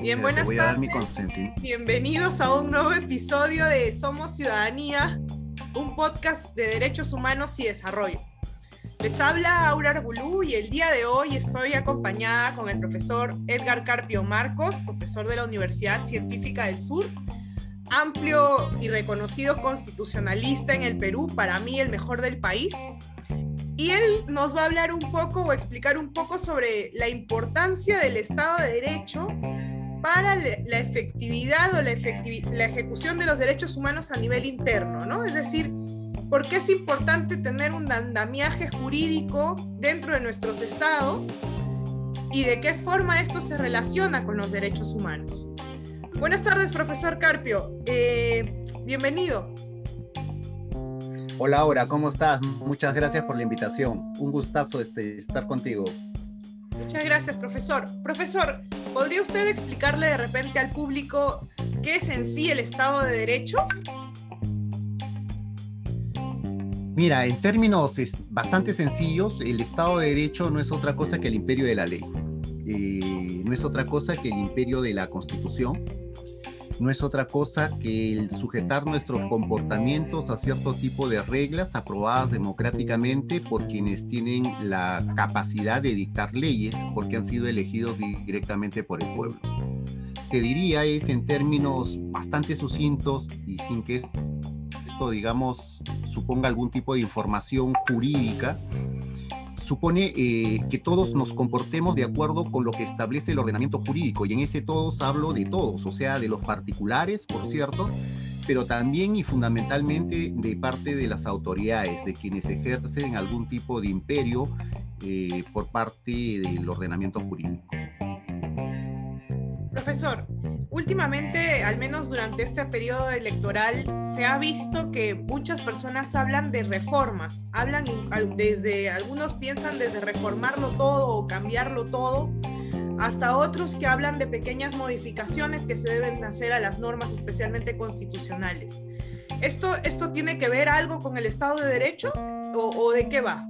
Bien, buenas tardes. Bienvenidos a un nuevo episodio de Somos Ciudadanía, un podcast de derechos humanos y desarrollo. Les habla Aura Arbulú y el día de hoy estoy acompañada con el profesor Edgar Carpio Marcos, profesor de la Universidad Científica del Sur, amplio y reconocido constitucionalista en el Perú, para mí el mejor del país. Y él nos va a hablar un poco o explicar un poco sobre la importancia del Estado de Derecho para la efectividad o la, la ejecución de los derechos humanos a nivel interno, ¿no? Es decir, ¿por qué es importante tener un andamiaje jurídico dentro de nuestros estados y de qué forma esto se relaciona con los derechos humanos? Buenas tardes, profesor Carpio. Eh, bienvenido. Hola, Aura, ¿cómo estás? Muchas gracias por la invitación. Un gustazo este, estar contigo. Muchas gracias, profesor. Profesor, ¿podría usted explicarle de repente al público qué es en sí el Estado de Derecho? Mira, en términos bastante sencillos, el Estado de Derecho no es otra cosa que el imperio de la ley. Eh, no es otra cosa que el imperio de la Constitución no es otra cosa que el sujetar nuestros comportamientos a cierto tipo de reglas aprobadas democráticamente por quienes tienen la capacidad de dictar leyes porque han sido elegidos directamente por el pueblo. Te diría es en términos bastante sucintos y sin que esto, digamos, suponga algún tipo de información jurídica, supone eh, que todos nos comportemos de acuerdo con lo que establece el ordenamiento jurídico, y en ese todos hablo de todos, o sea, de los particulares, por cierto, pero también y fundamentalmente de parte de las autoridades, de quienes ejercen algún tipo de imperio eh, por parte del ordenamiento jurídico. Profesor, últimamente, al menos durante este periodo electoral, se ha visto que muchas personas hablan de reformas, hablan desde, algunos piensan desde reformarlo todo o cambiarlo todo, hasta otros que hablan de pequeñas modificaciones que se deben hacer a las normas, especialmente constitucionales. ¿Esto, esto tiene que ver algo con el Estado de Derecho o de qué va?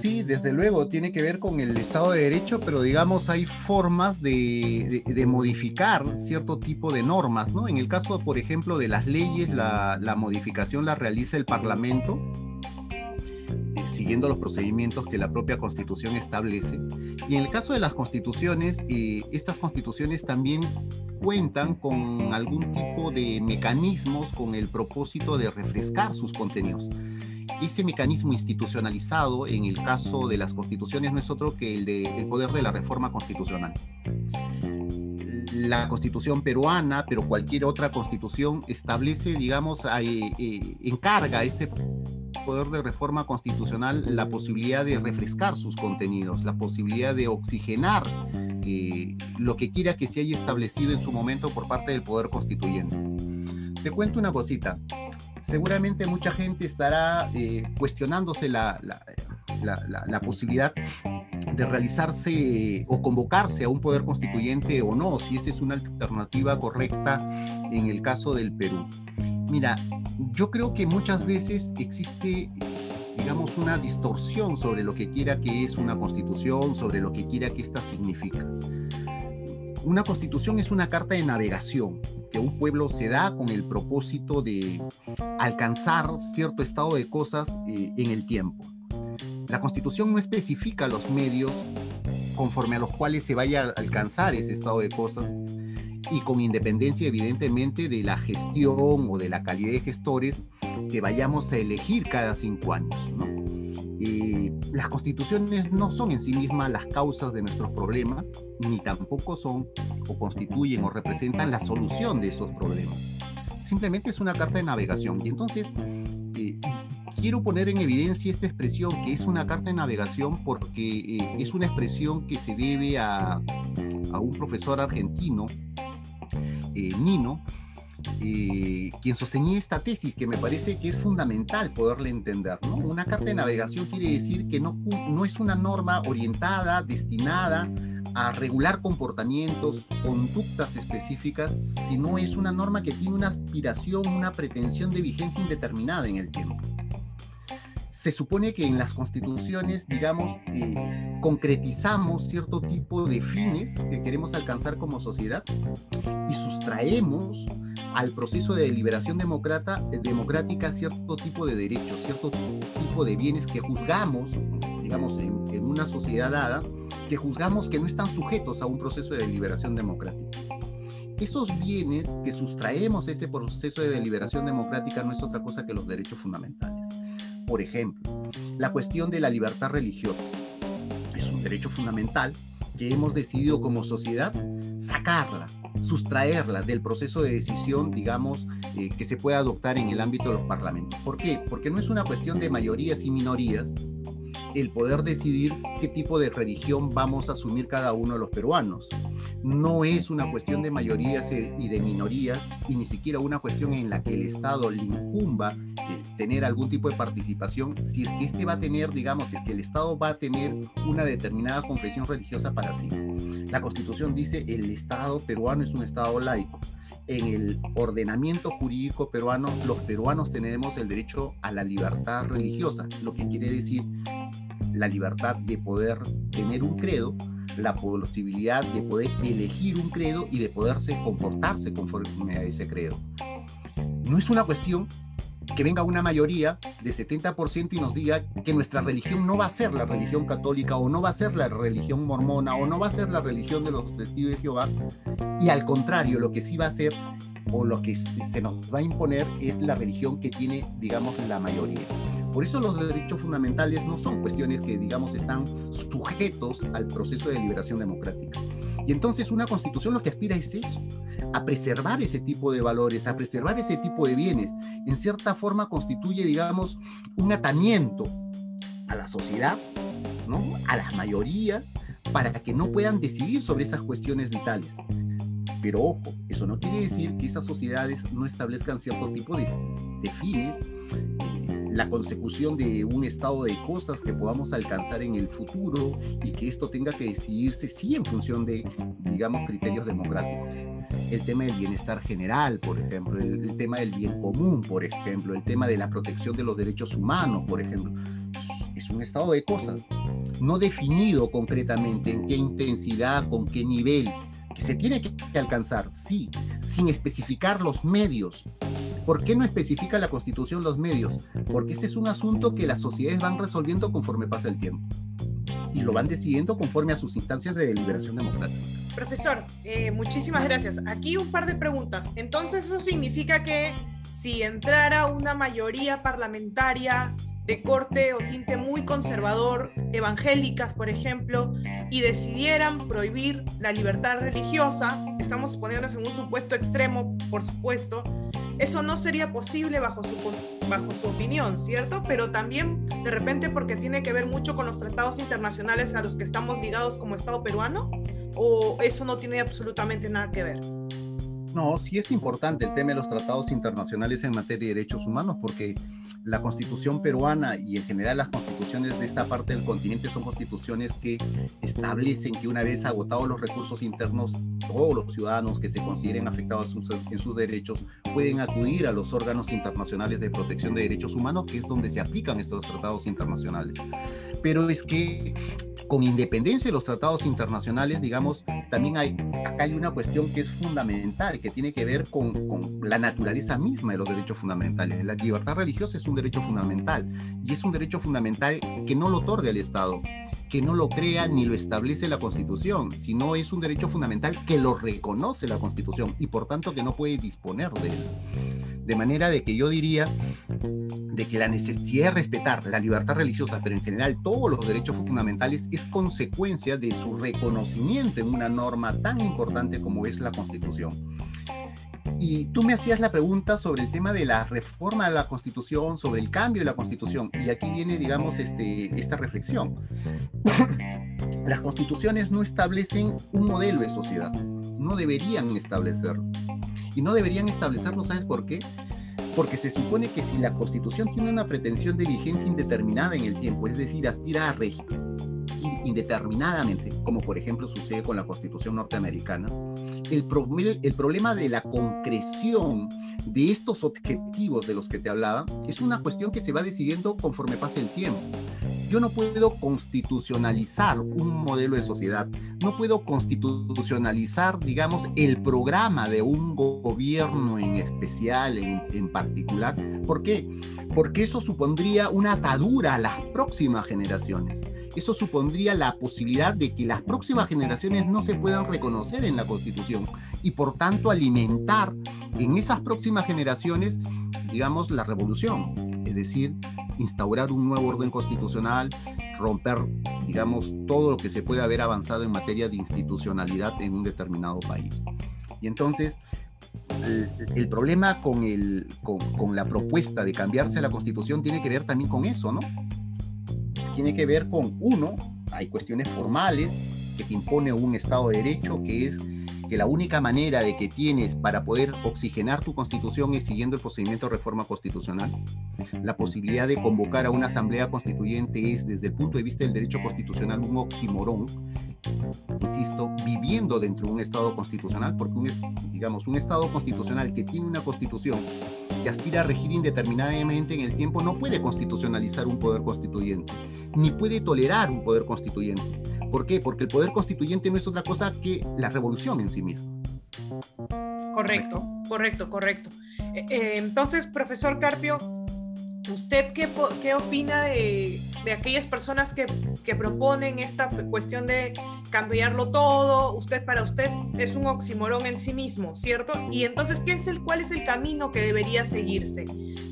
Sí, desde luego, tiene que ver con el Estado de Derecho, pero digamos hay formas de, modificar cierto tipo de normas, ¿no? En el caso, por ejemplo, de las leyes, la, modificación la realiza el Parlamento, eh, siguiendo los procedimientos que la propia Constitución establece. Y en el caso de las constituciones, eh, estas constituciones también cuentan con algún tipo de mecanismos con el propósito de refrescar sus contenidos ese mecanismo institucionalizado en el caso de las constituciones no es otro que el del poder de la reforma constitucional. La constitución peruana, pero cualquier otra constitución establece, digamos, eh, eh, encarga este poder de reforma constitucional la posibilidad de refrescar sus contenidos, la posibilidad de oxigenar eh, lo que quiera que se haya establecido en su momento por parte del poder constituyente. Te cuento una cosita seguramente mucha gente estará eh, cuestionándose la, la, posibilidad de realizarse o convocarse a un poder constituyente o no, si esa es una alternativa correcta en el caso del Perú. Mira, yo creo que muchas veces existe, digamos, una distorsión sobre lo que quiera que es una constitución, sobre lo que quiera que ésta significa una constitución es una carta de navegación que un pueblo se da con el propósito de alcanzar cierto estado de cosas eh, en el tiempo. La constitución no especifica los medios conforme a los cuales se vaya a alcanzar ese estado de cosas y con independencia evidentemente de la gestión o de la calidad de gestores que vayamos a elegir cada cinco años. ¿no? Las constituciones no son en sí mismas las causas de nuestros problemas, ni tampoco son o constituyen o representan la solución de esos problemas. Simplemente es una carta de navegación. Y entonces, eh, quiero poner en evidencia esta expresión, que es una carta de navegación, porque eh, es una expresión que se debe a, a un profesor argentino, eh, Nino, eh, quien sostenía esta tesis que me parece que es fundamental poderle entender. Una carta de navegación quiere decir que no, no es una norma orientada, destinada a regular comportamientos, conductas específicas, sino es una norma que tiene una aspiración, una pretensión de vigencia indeterminada en el tiempo. se supone que en las constituciones, digamos, eh, concretizamos cierto tipo de fines que queremos alcanzar como sociedad y sustraemos al proceso de deliberación democrata, democrática cierto tipo de derechos, cierto tipo de bienes que juzgamos, digamos, en, en una sociedad dada, que juzgamos que no están sujetos a un proceso de deliberación democrática esos bienes que sustraemos ese proceso de deliberación democrática no es otra cosa que los derechos fundamentales. Por ejemplo, la cuestión de la libertad religiosa es un derecho fundamental que hemos decidido como sociedad sacarla, sustraerla del proceso de decisión, digamos, eh, que se puede adoptar en el ámbito de los parlamentos. ¿Por qué? Porque no es una cuestión de mayorías y minorías, el poder decidir qué tipo de religión vamos a asumir cada uno de los peruanos. No es una cuestión de mayorías y de minorías y ni siquiera una cuestión en la que el Estado le incumba eh, tener algún tipo de participación si es que este va a tener, digamos, si es que el Estado va a tener una determinada confesión religiosa para sí. La Constitución dice el Estado peruano es un Estado laico en el ordenamiento jurídico peruano, los peruanos tenemos el derecho a la libertad religiosa, lo que quiere decir la libertad de poder tener un credo, la posibilidad de poder elegir un credo y de poderse comportarse conforme a ese credo. No es una cuestión que venga una mayoría de 70% y nos diga que nuestra religión no va a ser la religión católica o no va a ser la religión mormona o no va a ser la religión de los testigos de Jehová y al contrario lo que sí va a ser o lo que se nos va a imponer es la religión que tiene digamos la mayoría. Por eso los derechos fundamentales no son cuestiones que digamos están sujetos al proceso de liberación democrática. Y entonces una constitución lo que aspira es eso, a preservar ese tipo de valores, a preservar ese tipo de bienes. En cierta forma constituye, digamos, un atamiento a la sociedad, ¿no? a las mayorías, para que no puedan decidir sobre esas cuestiones vitales. Pero ojo, eso no quiere decir que esas sociedades no establezcan cierto tipo de, de fines la consecución de un estado de cosas que podamos alcanzar en el futuro y que esto tenga que decidirse sí en función de, digamos, criterios democráticos. El tema del bienestar general, por ejemplo, el, tema del bien común, por ejemplo, el tema de la protección de los derechos humanos, por ejemplo, es un estado de cosas no definido concretamente en qué intensidad, con qué nivel, que se tiene que alcanzar, sí, sin especificar los medios ¿Por qué no especifica la Constitución los medios? Porque ese es un asunto que las sociedades van resolviendo conforme pasa el tiempo. Y lo van decidiendo conforme a sus instancias de deliberación democrática. Profesor, eh, muchísimas gracias. Aquí un par de preguntas. Entonces, ¿eso significa que si entrara una mayoría parlamentaria de corte o tinte muy conservador, evangélicas, por ejemplo, y decidieran prohibir la libertad religiosa, estamos poniéndonos en un supuesto extremo, por supuesto, eso no sería posible bajo su, bajo su opinión, ¿cierto? Pero también de repente porque tiene que ver mucho con los tratados internacionales a los que estamos ligados como Estado peruano, o eso no tiene absolutamente nada que ver. No, sí es importante el tema de los tratados internacionales en materia de derechos humanos, porque la constitución peruana y en general las constituciones de esta parte del continente son constituciones que establecen que una vez agotados los recursos internos, todos los ciudadanos que se consideren afectados en sus derechos pueden acudir a los órganos internacionales de protección de derechos humanos, que es donde se aplican estos tratados internacionales. Pero es que con independencia de los tratados internacionales, digamos, también hay, acá hay una cuestión que es fundamental, que tiene que ver con, con, la naturaleza misma de los derechos fundamentales. La libertad religiosa es un derecho fundamental y es un derecho fundamental que no lo otorga el Estado, que no lo crea ni lo establece la Constitución, sino es un derecho fundamental que lo reconoce la Constitución y por tanto que no puede disponer de él. De manera de que yo diría de que la necesidad de respetar la libertad religiosa, pero en general todos los derechos fundamentales, es consecuencia de su reconocimiento en una norma tan importante como es la Constitución. Y tú me hacías la pregunta sobre el tema de la reforma de la Constitución, sobre el cambio de la Constitución. Y aquí viene, digamos, este, esta reflexión. Las constituciones no establecen un modelo de sociedad. No deberían establecerlo. Y no deberían establecerlo, ¿sabes por qué? Porque se supone que si la Constitución tiene una pretensión de vigencia indeterminada en el tiempo, es decir, aspira a regir indeterminadamente, como por ejemplo sucede con la Constitución norteamericana, el, el problema de la concreción de estos objetivos de los que te hablaba es una cuestión que se va decidiendo conforme pasa el tiempo. Yo no puedo constitucionalizar un modelo de sociedad, no puedo constitucionalizar, digamos, el programa de un gobierno en especial, en, en particular. ¿Por qué? Porque eso supondría una atadura a las próximas generaciones eso supondría la posibilidad de que las próximas generaciones no se puedan reconocer en la Constitución y por tanto alimentar en esas próximas generaciones, digamos, la revolución, es decir, instaurar un nuevo orden constitucional, romper, digamos, todo lo que se puede haber avanzado en materia de institucionalidad en un determinado país. Y entonces, el, problema con, el, con, con, la propuesta de cambiarse la constitución tiene que ver también con eso, ¿no? Tiene que ver con, uno, hay cuestiones formales que te impone un Estado de Derecho, que es que la única manera de que tienes para poder oxigenar tu constitución es siguiendo el procedimiento de reforma constitucional. La posibilidad de convocar a una asamblea constituyente es, desde el punto de vista del derecho constitucional, un oximorón, insisto, viviendo dentro de un Estado constitucional, porque un, digamos, un Estado constitucional que tiene una constitución que aspira a regir indeterminadamente en el tiempo no puede constitucionalizar un poder constituyente, ni puede tolerar un poder constituyente ¿Por qué? Porque el poder constituyente no es otra cosa que la revolución en sí misma. Correcto, correcto, correcto. Eh, eh, entonces, profesor Carpio, ¿usted qué, qué opina de, de, aquellas personas que, que, proponen esta cuestión de cambiarlo todo? Usted, para usted, es un oximorón en sí mismo, ¿cierto? Y entonces, ¿qué es el, ¿cuál es el camino que debería seguirse?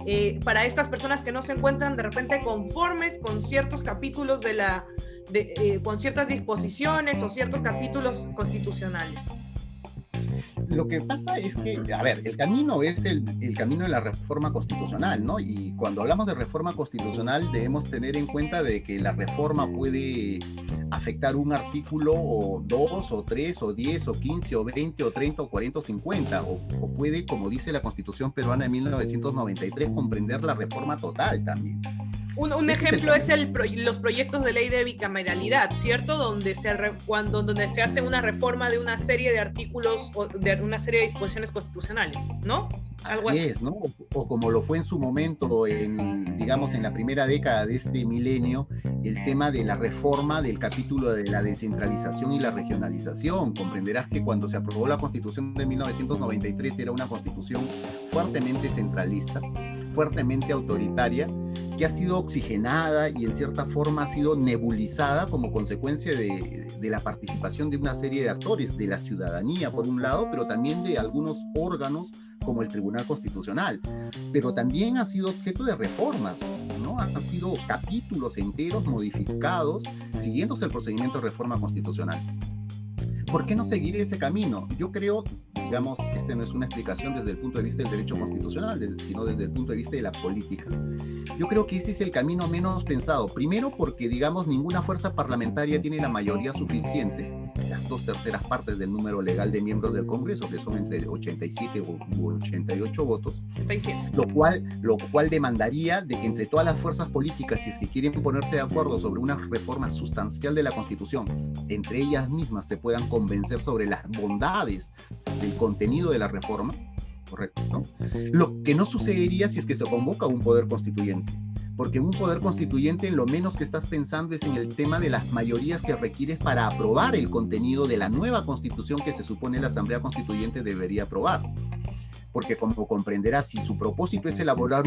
Eh, para estas personas que no se encuentran de repente conformes con ciertos capítulos de la eh, con ciertas disposiciones o ciertos capítulos constitucionales. Lo que pasa es que, a ver, el camino es el, camino de la reforma constitucional, ¿no? Y cuando hablamos de reforma constitucional debemos tener en cuenta de que la reforma puede afectar un artículo o dos o tres o diez o quince o veinte o treinta o cuarenta o cincuenta o, o puede, como dice la Constitución peruana de 1993, comprender la reforma total también. Un, ejemplo es el los proyectos de ley de bicameralidad, ¿cierto? Donde se, cuando, donde se hace una reforma de una serie de artículos o de una serie de disposiciones constitucionales, ¿no? Algo así. Es, ¿no? O, como lo fue en su momento, en, digamos, en la primera década de este milenio, el tema de la reforma del capítulo de la descentralización y la regionalización. Comprenderás que cuando se aprobó la constitución de 1993 era una constitución fuertemente centralista, fuertemente autoritaria, que ha sido oxigenada y en cierta forma ha sido nebulizada como consecuencia de, de, la participación de una serie de actores, de la ciudadanía por un lado, pero también de algunos órganos como el Tribunal Constitucional. Pero también ha sido objeto de reformas, ¿no? Han sido capítulos enteros modificados siguiéndose el procedimiento de reforma constitucional. ¿Por qué no seguir ese camino? Yo creo, digamos, esta no es una explicación desde el punto de vista del derecho constitucional, sino desde el punto de vista de la política. Yo creo que ese es el camino menos pensado. Primero porque, digamos, ninguna fuerza parlamentaria tiene la mayoría suficiente dos terceras partes del número legal de miembros del Congreso, que son entre 87 u 88 votos, Lo, cual, lo cual demandaría de que entre todas las fuerzas políticas, si es que quieren ponerse de acuerdo sobre una reforma sustancial de la Constitución, entre ellas mismas se puedan convencer sobre las bondades del contenido de la reforma, ¿correcto? Lo que no sucedería si es que se convoca un poder constituyente porque un poder constituyente lo menos que estás pensando es en el tema de las mayorías que requieres para aprobar el contenido de la nueva constitución que se supone la Asamblea Constituyente debería aprobar. Porque como comprenderás, si su propósito es elaborar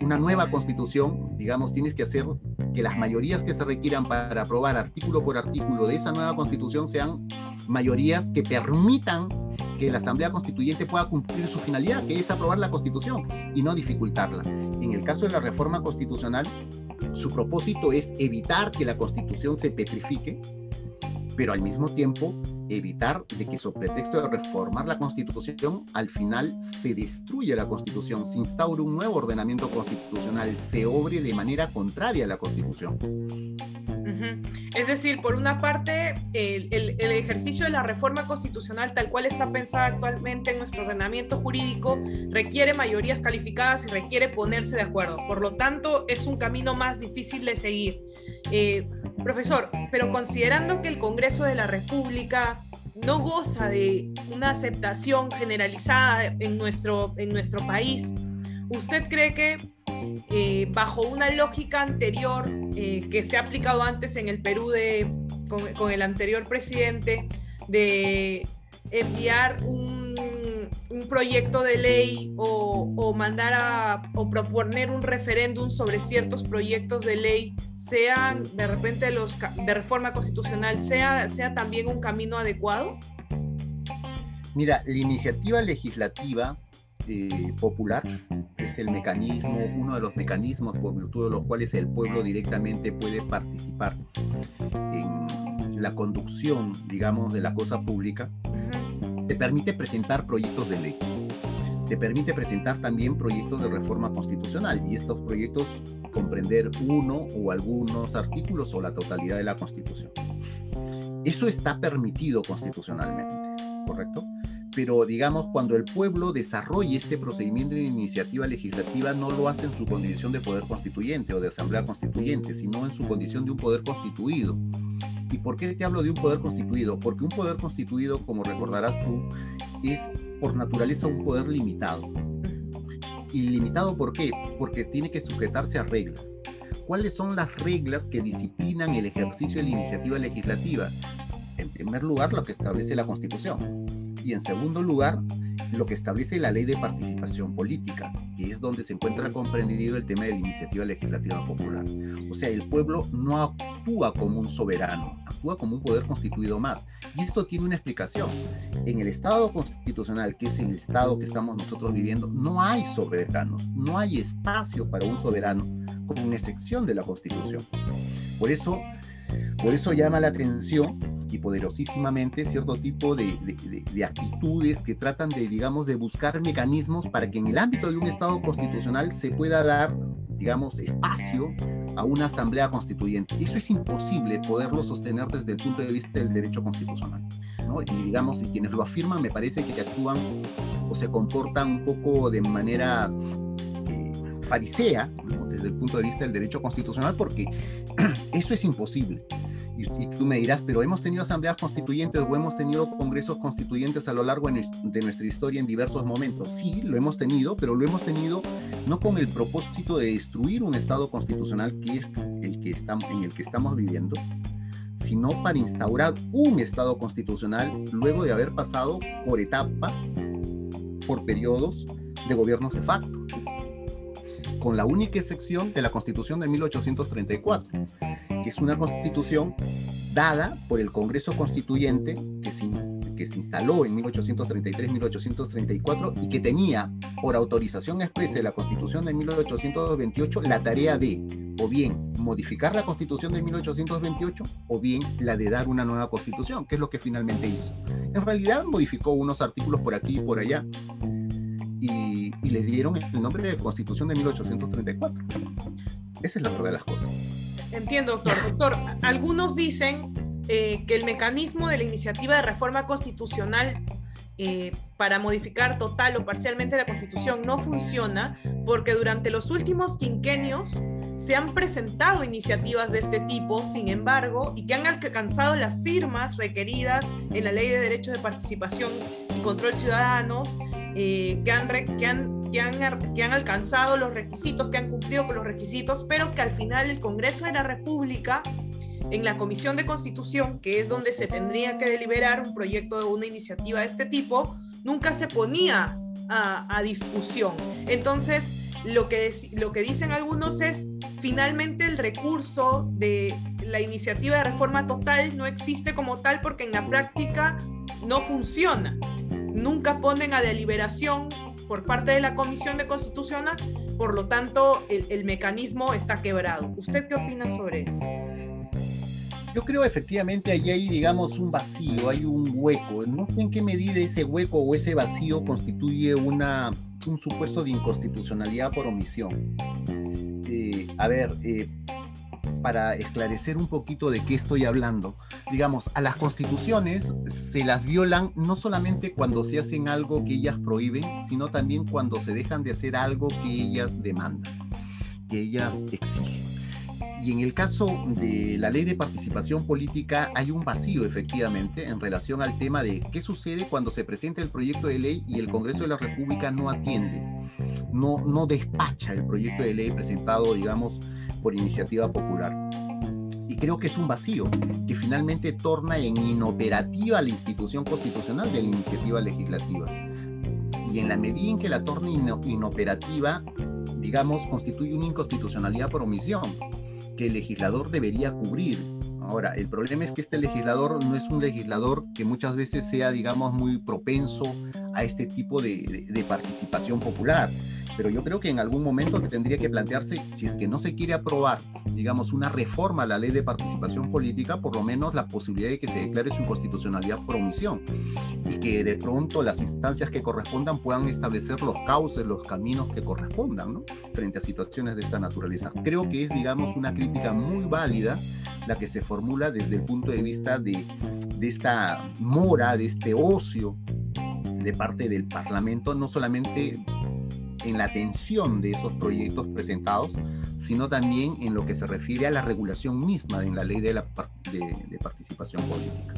una nueva constitución, digamos, tienes que hacer que las mayorías que se requieran para aprobar artículo por artículo de esa nueva constitución sean mayorías que permitan que la Asamblea Constituyente pueda cumplir su finalidad, que es aprobar la Constitución y no dificultarla. En el caso de la reforma constitucional, su propósito es evitar que la Constitución se petrifique, pero al mismo tiempo evitar de que sobre pretexto de reformar la Constitución, al final se destruya la Constitución, se instaure un nuevo ordenamiento constitucional, se obre de manera contraria a la Constitución. Es decir, por una parte, el, ejercicio de la reforma constitucional tal cual está pensada actualmente en nuestro ordenamiento jurídico requiere mayorías calificadas y requiere ponerse de acuerdo. Por lo tanto, es un camino más difícil de seguir. Eh, profesor, pero considerando que el Congreso de la República no goza de una aceptación generalizada en nuestro, en nuestro país. ¿Usted cree que eh, bajo una lógica anterior eh, que se ha aplicado antes en el Perú de, con, el anterior presidente de enviar un, proyecto de ley o, mandar a o proponer un referéndum sobre ciertos proyectos de ley, sean de repente los de reforma constitucional, sea, sea también un camino adecuado? Mira, la iniciativa legislativa eh, popular es el mecanismo, uno de los mecanismos por virtud de los cuales el pueblo directamente puede participar en la conducción, digamos, de la cosa pública, te permite presentar proyectos de ley. Te permite presentar también proyectos de reforma constitucional y estos proyectos comprender uno o algunos artículos o la totalidad de la Constitución. Eso está permitido constitucionalmente, ¿correcto? Pero digamos, cuando el pueblo desarrolle este procedimiento de iniciativa legislativa, no lo hace en su condición de poder constituyente o de asamblea constituyente, sino en su condición de un poder constituido. ¿Y por qué te hablo de un poder constituido? Porque un poder constituido, como recordarás tú, es por naturaleza un poder limitado. ¿Y limitado por qué? Porque tiene que sujetarse a reglas. ¿Cuáles son las reglas que disciplinan el ejercicio de la iniciativa legislativa? En primer lugar, lo que establece la Constitución y en segundo lugar, lo que establece la ley de participación política, que es donde se encuentra comprendido el tema de la iniciativa legislativa popular. O sea, el pueblo no actúa como un soberano, actúa como un poder constituido más. Y esto tiene una explicación. En el Estado constitucional, que es el Estado que estamos nosotros viviendo, no hay soberanos, no hay espacio para un soberano, con excepción de la Constitución. Por eso, por eso llama la atención y poderosísimamente cierto tipo de, de, actitudes que tratan de, digamos, de buscar mecanismos para que en el ámbito de un Estado constitucional se pueda dar, digamos, espacio a una asamblea constituyente. Eso es imposible poderlo sostener desde el punto de vista del derecho constitucional. ¿no? Y digamos, y quienes lo afirman me parece que actúan o se comportan un poco de manera farisea, desde el punto de vista del derecho constitucional, porque eso es imposible. Y, tú me dirás, pero hemos tenido asambleas constituyentes o hemos tenido congresos constituyentes a lo largo de nuestra historia en diversos momentos. Sí, lo hemos tenido, pero lo hemos tenido no con el propósito de destruir un Estado constitucional que es el que estamos, en el que estamos viviendo, sino para instaurar un Estado constitucional luego de haber pasado por etapas, por periodos de gobiernos de facto, con la única excepción de la Constitución de 1834 que es una constitución dada por el Congreso Constituyente que se, que se instaló en 1833-1834 y que tenía por autorización expresa de la Constitución de 1828 la tarea de o bien modificar la Constitución de 1828 o bien la de dar una nueva Constitución, que es lo que finalmente hizo. En realidad modificó unos artículos por aquí y por allá y, y le dieron el nombre de Constitución de 1834. Esa es la verdad de las cosas. Entiendo, doctor. Doctor, algunos dicen eh, que el mecanismo de la iniciativa de reforma constitucional eh, para modificar total o parcialmente la constitución no funciona porque durante los últimos quinquenios se han presentado iniciativas de este tipo, sin embargo, y que han alcanzado las firmas requeridas en la Ley de Derechos de Participación Control Ciudadanos, eh, que, han, que, han, que, han, que han alcanzado los requisitos, que han cumplido con los requisitos, pero que al final el Congreso de la República en la Comisión de Constitución, que es donde se tendría que deliberar un proyecto de una iniciativa de este tipo, nunca se ponía a, discusión. Entonces, lo que, lo que dicen algunos es, finalmente el recurso de la iniciativa de reforma total no existe como tal porque en la práctica no funciona. Nunca ponen a deliberación por parte de la Comisión de Constitución, por lo tanto el, el mecanismo está quebrado. ¿Usted qué opina sobre eso? yo creo efectivamente ahí hay, digamos, un vacío, hay un hueco. No sé en qué medida ese hueco o ese vacío constituye una, un supuesto de inconstitucionalidad por omisión. Eh, a ver, eh, para esclarecer un poquito de qué estoy hablando, digamos, a las constituciones se las violan no solamente cuando se hacen algo que ellas prohíben, sino también cuando se dejan de hacer algo que ellas demandan, que ellas exigen. Y en el caso de la ley de participación política hay un vacío efectivamente en relación al tema de qué sucede cuando se presenta el proyecto de ley y el Congreso de la República no atiende, no, no despacha el proyecto de ley presentado, digamos, por iniciativa popular. Y creo que es un vacío que finalmente torna en inoperativa la institución constitucional de la iniciativa legislativa. Y en la medida en que la torna inoperativa, digamos, constituye una inconstitucionalidad por omisión que el legislador debería cubrir. Ahora, el problema es que este legislador no es un legislador que muchas veces sea, digamos, muy propenso a este tipo de, participación popular pero yo creo que en algún momento tendría que plantearse, si es que no se quiere aprobar, digamos, una reforma a la ley de participación política, por lo menos la posibilidad de que se declare su inconstitucionalidad por omisión y que de pronto las instancias que correspondan puedan establecer los cauces, los caminos que correspondan, ¿no? Frente a situaciones de esta naturaleza. Creo que es, digamos, una crítica muy válida la que se formula desde el punto de vista de, de esta mora, de este ocio de parte del Parlamento, no solamente en la atención de esos proyectos presentados, sino también en lo que se refiere a la regulación misma en la ley de, la, de, participación política.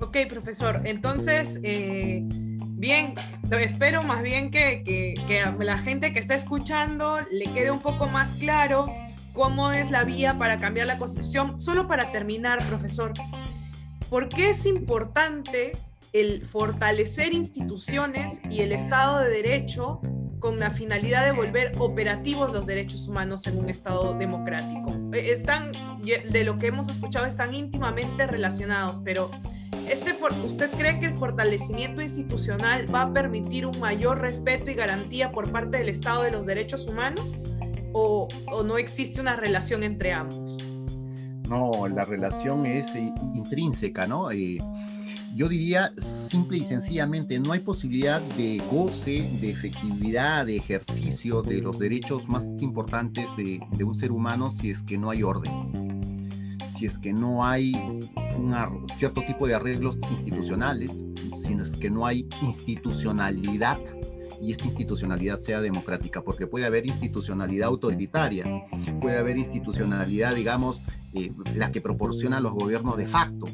Ok, profesor. Entonces, eh, bien, espero más bien que, que, que, a la gente que está escuchando le quede un poco más claro cómo es la vía para cambiar la constitución. Solo para terminar, profesor, ¿por qué es importante el fortalecer instituciones y el Estado de Derecho con la finalidad de volver operativos los derechos humanos en un Estado democrático. E, están, de lo que hemos escuchado, están íntimamente relacionados, pero este, ¿usted cree que el fortalecimiento institucional va a permitir un mayor respeto y garantía por parte del Estado de los derechos humanos? ¿O, o no existe una relación entre ambos? No, la relación es eh, intrínseca, ¿no? Eh, yo diría simple y sencillamente, no hay posibilidad de goce, de efectividad, de ejercicio de los derechos más importantes de, un ser humano si es que no hay orden, si es que no hay un cierto tipo de arreglos institucionales, si es que no hay institucionalidad y esta institucionalidad sea democrática, porque puede haber institucionalidad autoritaria, puede haber institucionalidad, digamos, eh, la que proporciona los gobiernos de facto,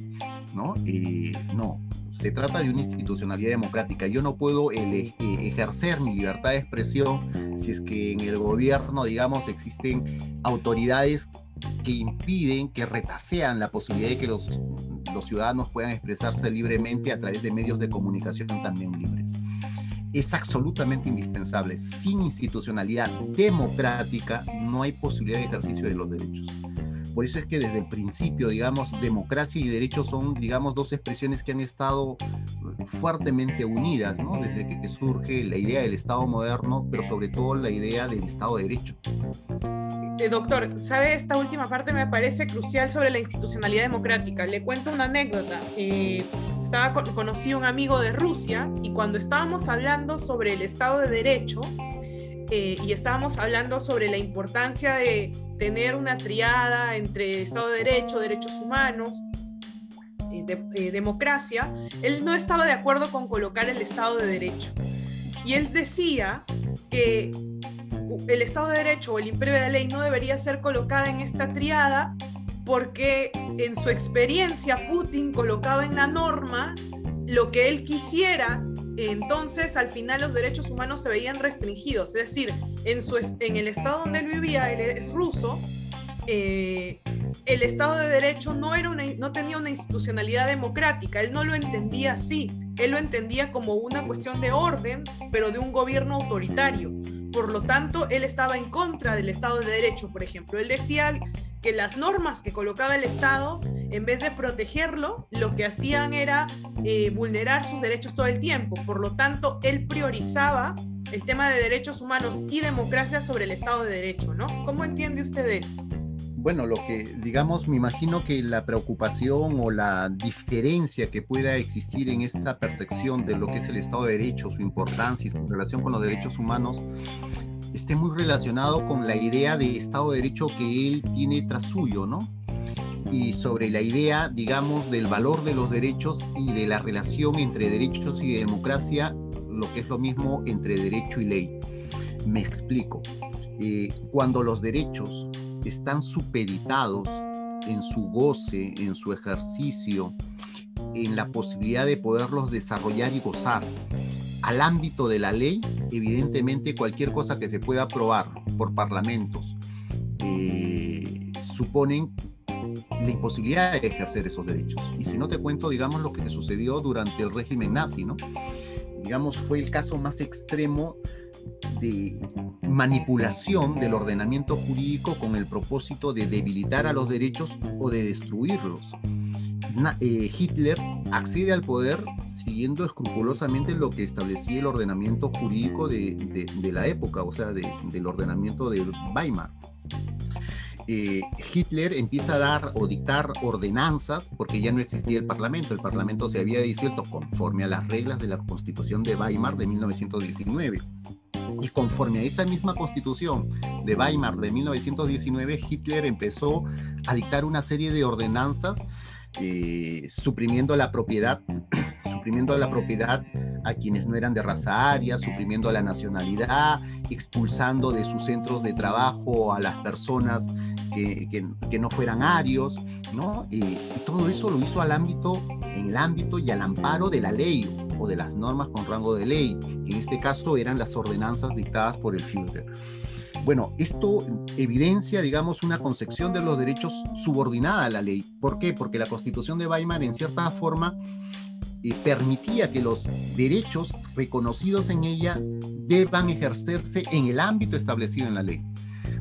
¿no? Eh, no, se trata de una institucionalidad democrática. Yo no puedo eh, ejercer mi libertad de expresión si es que en el gobierno, digamos, existen autoridades que impiden, que retasean la posibilidad de que los ciudadanos puedan expresarse libremente a través de medios de comunicación también libres. Es absolutamente indispensable. Sin institucionalidad democrática no hay posibilidad de ejercicio de los derechos. Por eso es que desde el principio, digamos, democracia y derechos son, digamos, dos expresiones que han estado fuertemente unidas, ¿no? Desde que surge la idea del Estado moderno, pero sobre todo la idea del Estado de Derecho. Eh, doctor, ¿sabe? Esta última parte me parece crucial sobre la institucionalidad democrática. Le cuento una anécdota. Eh, estaba, conocí un amigo de Rusia y cuando estábamos hablando sobre el Estado de Derecho, eh, y estábamos hablando sobre la importancia de tener una triada entre Estado de Derecho, derechos humanos, democracia, él no estaba de acuerdo con colocar el Estado de Derecho. Y él decía que el Estado de Derecho o el imperio de la ley no debería ser colocada en esta triada porque en su experiencia Putin colocaba en la norma lo que él quisiera entonces al final los derechos humanos se veían restringidos. Es decir, en, su, en el estado donde él vivía, él es ruso, eh, el Estado de Derecho no, era una, no tenía una institucionalidad democrática, él no lo entendía así, él lo entendía como una cuestión de orden, pero de un gobierno autoritario. Por lo tanto, él estaba en contra del Estado de Derecho, por ejemplo. Él decía que las normas que colocaba el Estado, en vez de protegerlo, lo que hacían era eh, vulnerar sus derechos todo el tiempo. Por lo tanto, él priorizaba el tema de derechos humanos y democracia sobre el Estado de Derecho, ¿no? ¿Cómo entiende usted esto? Bueno, lo que, digamos, me imagino que la preocupación o la diferencia que pueda existir en esta percepción de lo que es el Estado de Derecho, su importancia y su relación con los derechos humanos, esté muy relacionado con la idea de Estado de Derecho que él tiene tras suyo, ¿no? Y sobre la idea, digamos, del valor de los derechos y de la relación entre derechos y democracia, lo que es lo mismo entre derecho y ley. Me explico. Eh, cuando los derechos están supeditados en su goce, en su ejercicio, en la posibilidad de poderlos desarrollar y gozar. Al ámbito de la ley, evidentemente cualquier cosa que se pueda aprobar por parlamentos eh, suponen la imposibilidad de ejercer esos derechos. Y si no te cuento, digamos, lo que sucedió durante el régimen nazi, ¿no? Digamos, fue el caso más extremo de manipulación del ordenamiento jurídico con el propósito de debilitar a los derechos o de destruirlos. Eh, Hitler accede al poder siguiendo escrupulosamente lo que establecía el ordenamiento jurídico de, la época, o sea, del ordenamiento de Weimar. Eh, Hitler empieza a dar o dictar ordenanzas porque ya no existía el Parlamento. El Parlamento se había disuelto conforme a las reglas de la Constitución de Weimar de 1919. Y conforme a esa misma constitución de Weimar de 1919, Hitler empezó a dictar una serie de ordenanzas eh, suprimiendo la propiedad, suprimiendo la propiedad a quienes no eran de raza aria, suprimiendo la nacionalidad, expulsando de sus centros de trabajo a las personas que, que, no fueran arios, ¿no? y todo eso lo hizo al ámbito, en el ámbito y al amparo de la ley, o de las normas con rango de ley, que en este caso eran las ordenanzas dictadas por el Führer. Bueno, esto evidencia, digamos, una concepción de los derechos subordinada a la ley. ¿Por qué? Porque la Constitución de Weimar, en cierta forma, eh, permitía que los derechos reconocidos en ella deban ejercerse en el ámbito establecido en la ley.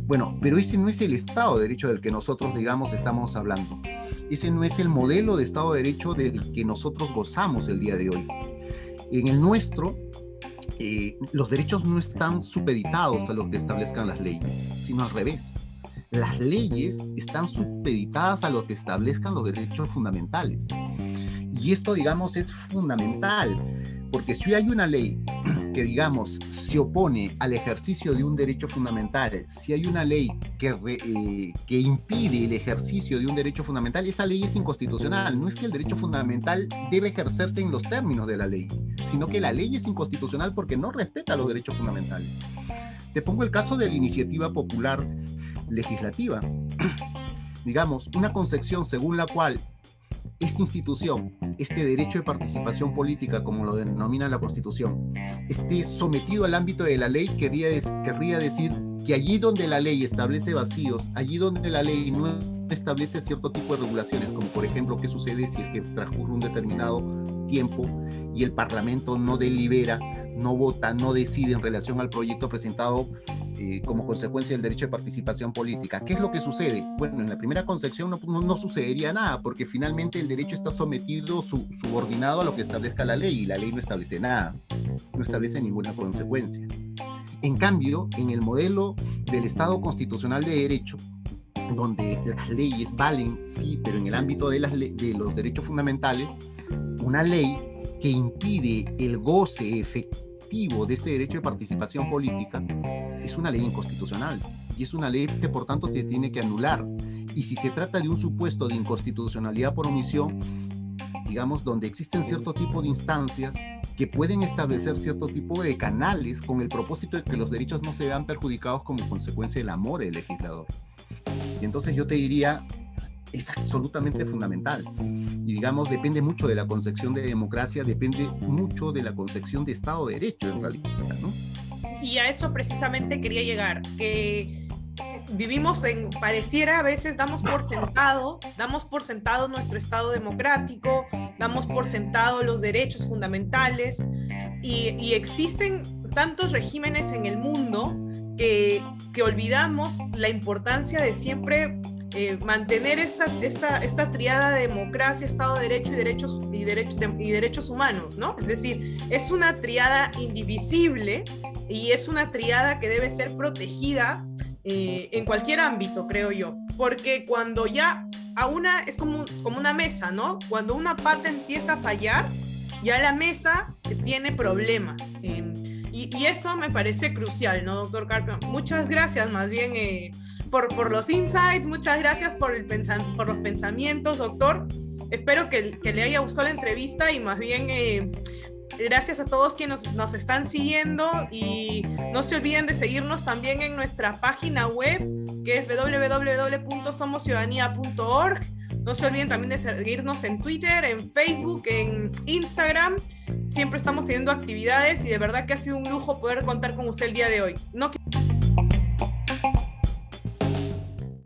Bueno, pero ese no es el Estado de Derecho del que nosotros, digamos, estamos hablando. Ese no es el modelo de Estado de Derecho del que nosotros gozamos el día de hoy. En el nuestro, eh, los derechos no están supeditados a lo que establezcan las leyes, sino al revés. Las leyes están supeditadas a lo que establezcan los derechos fundamentales. Y esto, digamos, es fundamental, porque si hay una ley que, digamos, se opone al ejercicio de un derecho fundamental, si hay una ley que, eh, que impide el ejercicio de un derecho fundamental, esa ley es inconstitucional. No es que el derecho fundamental debe ejercerse en los términos de la ley, sino que la ley es inconstitucional porque no respeta los derechos fundamentales. Te pongo el caso de la iniciativa popular legislativa. Digamos, una concepción según la cual esta institución, este derecho de participación política, como lo denomina la Constitución, esté sometido al ámbito de la ley, querría, querría decir que allí donde la ley establece vacíos, allí donde la ley no establece cierto tipo de regulaciones, como por ejemplo qué sucede si es que transcurre un determinado tiempo y el Parlamento no delibera, no vota, no decide en relación al proyecto presentado eh, como consecuencia del derecho de participación política. ¿Qué es lo que sucede? Bueno, en la primera concepción no, no, sucedería nada, porque finalmente el derecho está sometido, subordinado a lo que establezca la ley, y la ley no establece nada, no establece ninguna consecuencia. En cambio, en el modelo del Estado constitucional de derecho, donde las leyes valen, sí, pero en el ámbito de, las de los derechos fundamentales, una ley que impide el goce efectivo de este derecho de participación política es una ley inconstitucional y es una ley que por tanto se tiene que anular. Y si se trata de un supuesto de inconstitucionalidad por omisión, digamos, donde existen cierto tipo de instancias que pueden establecer cierto tipo de canales con el propósito de que los derechos no se vean perjudicados como consecuencia del amor del legislador. Y entonces yo te diría, es absolutamente fundamental. Y digamos, depende mucho de la concepción de democracia, depende mucho de la concepción de Estado de Derecho en realidad, ¿no? Y a eso precisamente quería llegar, que vivimos en, pareciera a veces damos por sentado, damos por sentado nuestro Estado democrático, damos por sentado los derechos fundamentales y, y existen tantos regímenes en el mundo que, que olvidamos la importancia de siempre eh, mantener esta, esta, esta triada de democracia, Estado de Derecho y derechos, y, y derechos humanos, ¿no? Es decir, es una triada indivisible y es una triada que debe ser protegida eh, en cualquier ámbito, creo yo, porque cuando ya a una, es como, como una mesa, ¿no? Cuando una pata empieza a fallar, ya la mesa tiene problemas. Eh, y, y, esto me parece crucial, ¿no, doctor Carpio? Muchas gracias, más bien por, por los insights, muchas gracias por, el por los pensamientos, doctor. Espero que, que, le haya gustado la entrevista y más bien eh, Gracias a todos quienes nos, están siguiendo y no se olviden de seguirnos también en nuestra página web que es www.somosciudadanía.org. No se olviden también de seguirnos en Twitter, en Facebook, en Instagram. Siempre estamos teniendo actividades y de verdad que ha sido un lujo poder contar con usted el día de hoy.